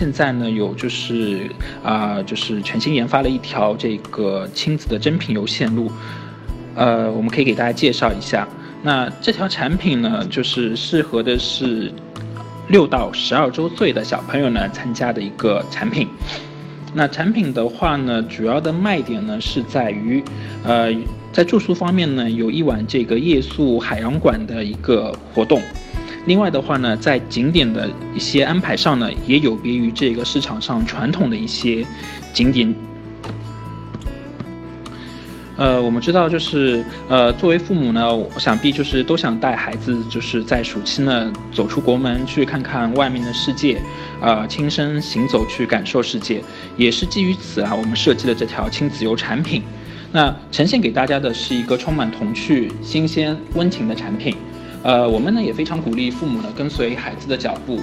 现在呢有就是啊，就是全新研发了一条这个亲子的真品游线路，呃，我们可以给大家介绍一下。那这条产品呢，就是适合的是六到十二周岁的小朋友呢参加的一个产品。那产品的话呢，主要的卖点呢是在于，呃，在住宿方面呢，有一晚这个夜宿海洋馆的一个活动。另外的话呢，在景点的一些安排上呢，也有别于这个市场上传统的一些景点。呃，我们知道，就是呃，作为父母呢，想必就是都想带孩子，就是在暑期呢走出国门，去看看外面的世界，啊，亲身行走去感受世界。也是基于此啊，我们设计了这条亲子游产品。那呈现给大家的是一个充满童趣、新鲜、温情的产品。呃，我们呢也非常鼓励父母呢跟随孩子的脚步，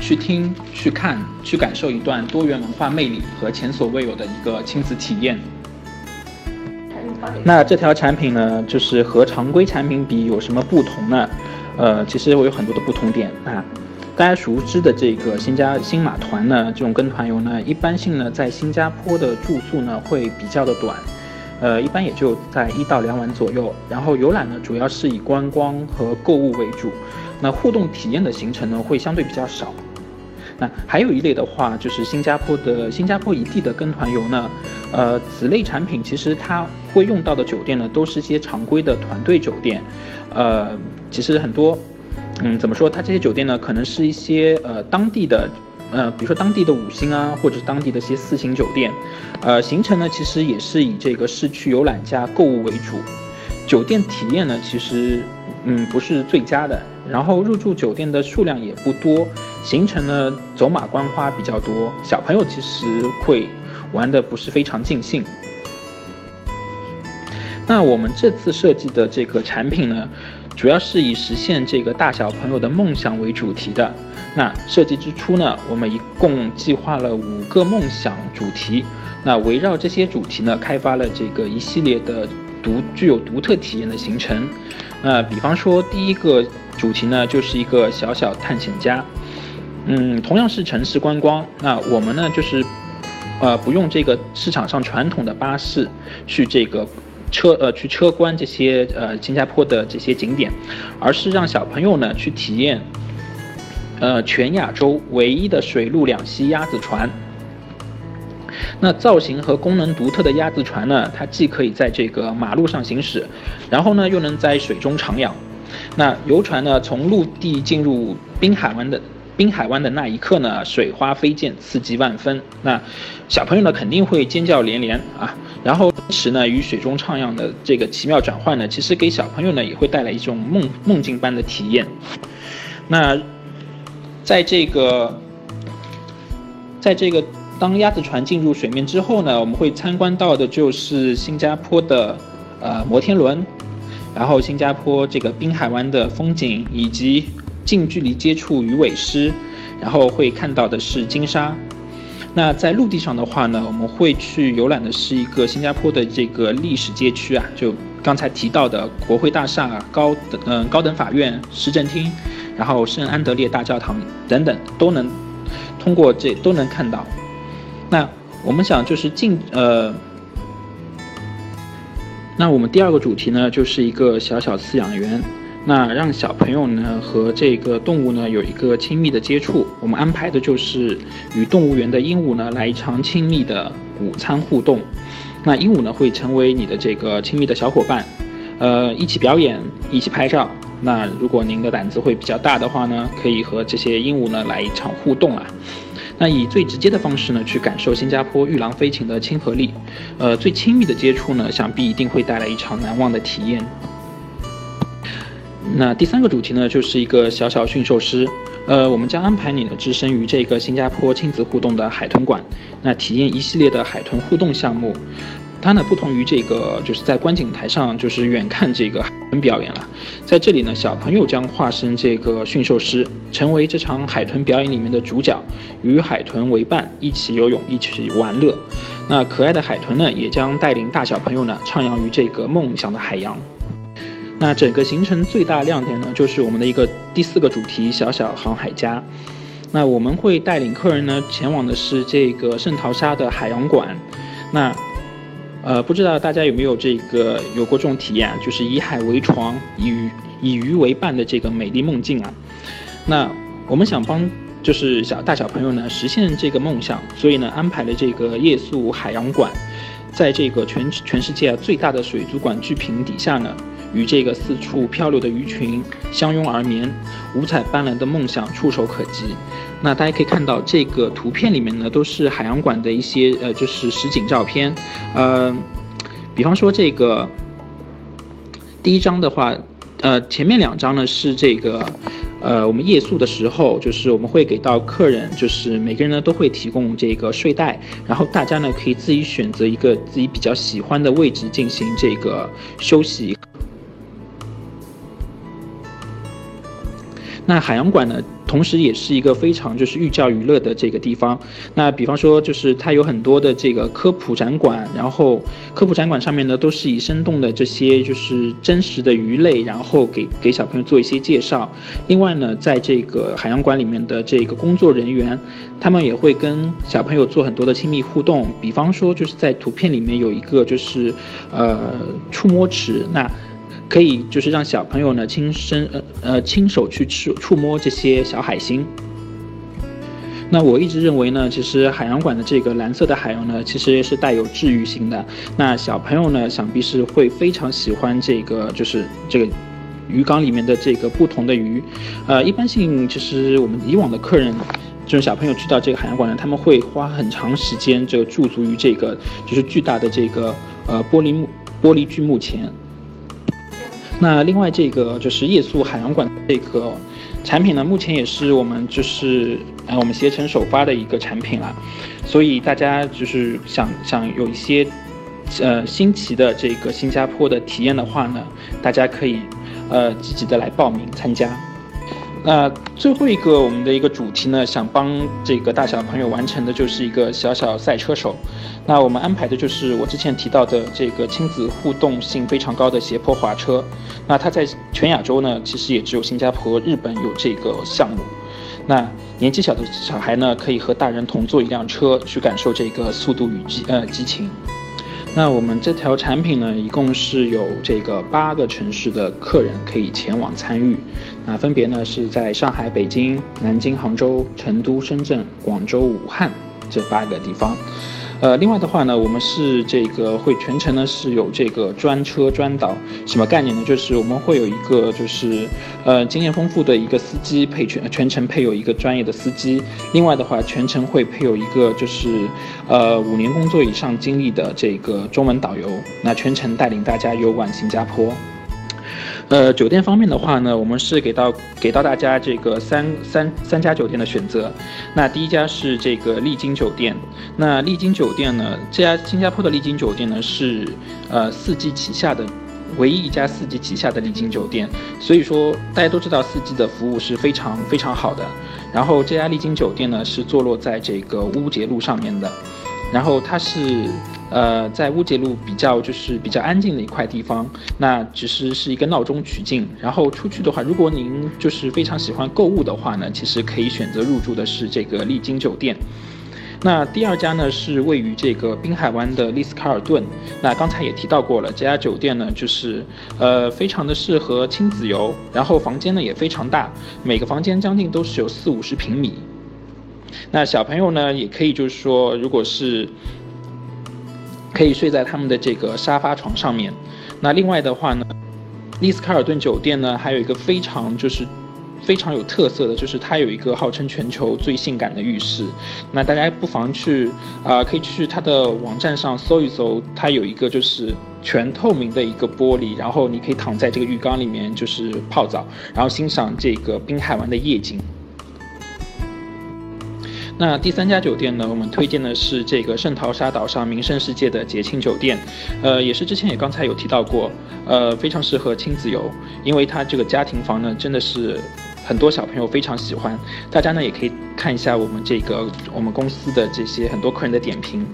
去听、去看、去感受一段多元文化魅力和前所未有的一个亲子体验。那这条产品呢，就是和常规产品比有什么不同呢？呃，其实我有很多的不同点啊。大家熟知的这个新加新马团呢，这种跟团游呢，一般性呢在新加坡的住宿呢会比较的短，呃，一般也就在一到两晚左右。然后游览呢主要是以观光和购物为主，那互动体验的行程呢会相对比较少。那还有一类的话，就是新加坡的新加坡一地的跟团游呢，呃，此类产品其实它会用到的酒店呢，都是一些常规的团队酒店，呃，其实很多，嗯，怎么说？它这些酒店呢，可能是一些呃当地的，呃，比如说当地的五星啊，或者是当地的一些四星酒店，呃，行程呢其实也是以这个市区游览加购物为主，酒店体验呢其实嗯不是最佳的，然后入住酒店的数量也不多。行程呢，走马观花比较多，小朋友其实会玩的不是非常尽兴。那我们这次设计的这个产品呢，主要是以实现这个大小朋友的梦想为主题的。那设计之初呢，我们一共计划了五个梦想主题，那围绕这些主题呢，开发了这个一系列的独具有独特体验的行程。那比方说，第一个主题呢，就是一个小小探险家。嗯，同样是城市观光，那我们呢就是，呃，不用这个市场上传统的巴士去这个车呃去车观这些呃新加坡的这些景点，而是让小朋友呢去体验，呃全亚洲唯一的水陆两栖鸭子船。那造型和功能独特的鸭子船呢，它既可以在这个马路上行驶，然后呢又能在水中徜徉。那游船呢从陆地进入滨海湾的。滨海湾的那一刻呢，水花飞溅，刺激万分。那小朋友呢，肯定会尖叫连连啊。然后，同时呢，与水中徜徉的这个奇妙转换呢，其实给小朋友呢，也会带来一种梦梦境般的体验。那，在这个，在这个当鸭子船进入水面之后呢，我们会参观到的就是新加坡的呃摩天轮，然后新加坡这个滨海湾的风景以及。近距离接触鱼尾狮，然后会看到的是金沙。那在陆地上的话呢，我们会去游览的是一个新加坡的这个历史街区啊，就刚才提到的国会大厦、高等嗯高等法院、市政厅，然后圣安德烈大教堂等等，都能通过这都能看到。那我们想就是近呃，那我们第二个主题呢，就是一个小小饲养员。那让小朋友呢和这个动物呢有一个亲密的接触，我们安排的就是与动物园的鹦鹉呢来一场亲密的午餐互动。那鹦鹉呢会成为你的这个亲密的小伙伴，呃，一起表演，一起拍照。那如果您的胆子会比较大的话呢，可以和这些鹦鹉呢来一场互动啊。那以最直接的方式呢去感受新加坡玉郎飞禽的亲和力，呃，最亲密的接触呢，想必一定会带来一场难忘的体验。那第三个主题呢，就是一个小小驯兽师，呃，我们将安排你呢置身于这个新加坡亲子互动的海豚馆，那体验一系列的海豚互动项目。它呢不同于这个就是在观景台上就是远看这个海豚表演了，在这里呢，小朋友将化身这个驯兽师，成为这场海豚表演里面的主角，与海豚为伴，一起游泳，一起玩乐。那可爱的海豚呢，也将带领大小朋友呢徜徉于这个梦想的海洋。那整个行程最大亮点呢，就是我们的一个第四个主题——小小航海家。那我们会带领客人呢前往的是这个圣淘沙的海洋馆。那呃，不知道大家有没有这个有过这种体验啊？就是以海为床，以鱼以鱼为伴的这个美丽梦境啊。那我们想帮就是小大小朋友呢实现这个梦想，所以呢安排了这个夜宿海洋馆，在这个全全世界最大的水族馆巨屏底下呢。与这个四处漂流的鱼群相拥而眠，五彩斑斓的梦想触手可及。那大家可以看到，这个图片里面呢，都是海洋馆的一些呃，就是实景照片。呃，比方说这个第一张的话，呃，前面两张呢是这个呃，我们夜宿的时候，就是我们会给到客人，就是每个人呢都会提供这个睡袋，然后大家呢可以自己选择一个自己比较喜欢的位置进行这个休息。那海洋馆呢，同时也是一个非常就是寓教于乐的这个地方。那比方说，就是它有很多的这个科普展馆，然后科普展馆上面呢，都是以生动的这些就是真实的鱼类，然后给给小朋友做一些介绍。另外呢，在这个海洋馆里面的这个工作人员，他们也会跟小朋友做很多的亲密互动。比方说，就是在图片里面有一个就是呃触摸池，那。可以就是让小朋友呢亲身呃呃亲手去触触摸这些小海星。那我一直认为呢，其实海洋馆的这个蓝色的海洋呢，其实是带有治愈性的。那小朋友呢，想必是会非常喜欢这个，就是这个鱼缸里面的这个不同的鱼。呃，一般性其实我们以往的客人，就是小朋友去到这个海洋馆呢，他们会花很长时间就驻足于这个就是巨大的这个呃玻璃幕玻璃巨幕前。那另外这个就是夜宿海洋馆这个产品呢，目前也是我们就是呃我们携程首发的一个产品了，所以大家就是想想有一些呃新奇的这个新加坡的体验的话呢，大家可以呃积极的来报名参加。那最后一个我们的一个主题呢，想帮这个大小朋友完成的就是一个小小赛车手。那我们安排的就是我之前提到的这个亲子互动性非常高的斜坡滑车。那它在全亚洲呢，其实也只有新加坡、日本有这个项目。那年纪小的小孩呢，可以和大人同坐一辆车，去感受这个速度与激呃激情。那我们这条产品呢，一共是有这个八个城市的客人可以前往参与，那分别呢是在上海、北京、南京、杭州、成都、深圳、广州、武汉这八个地方。呃，另外的话呢，我们是这个会全程呢是有这个专车专导，什么概念呢？就是我们会有一个就是呃经验丰富的一个司机配全全程配有一个专业的司机，另外的话全程会配有一个就是呃五年工作以上经历的这个中文导游，那全程带领大家游玩新加坡。呃，酒店方面的话呢，我们是给到给到大家这个三三三家酒店的选择。那第一家是这个丽晶酒店。那丽晶酒店呢，这家新加坡的丽晶酒店呢是呃四季旗下的唯一一家四季旗下的丽晶酒店。所以说大家都知道四季的服务是非常非常好的。然后这家丽晶酒店呢是坐落在这个乌节路上面的。然后它是。呃，在乌节路比较就是比较安静的一块地方，那其实是一个闹中取静。然后出去的话，如果您就是非常喜欢购物的话呢，其实可以选择入住的是这个丽晶酒店。那第二家呢是位于这个滨海湾的丽思卡尔顿。那刚才也提到过了，这家酒店呢就是呃非常的适合亲子游，然后房间呢也非常大，每个房间将近都是有四五十平米。那小朋友呢也可以就是说，如果是可以睡在他们的这个沙发床上面。那另外的话呢，丽思卡尔顿酒店呢还有一个非常就是非常有特色的，就是它有一个号称全球最性感的浴室。那大家不妨去啊，可以去它的网站上搜一搜，它有一个就是全透明的一个玻璃，然后你可以躺在这个浴缸里面就是泡澡，然后欣赏这个滨海湾的夜景。那第三家酒店呢？我们推荐的是这个圣淘沙岛上名胜世界的节庆酒店，呃，也是之前也刚才有提到过，呃，非常适合亲子游，因为它这个家庭房呢，真的是很多小朋友非常喜欢。大家呢也可以看一下我们这个我们公司的这些很多客人的点评。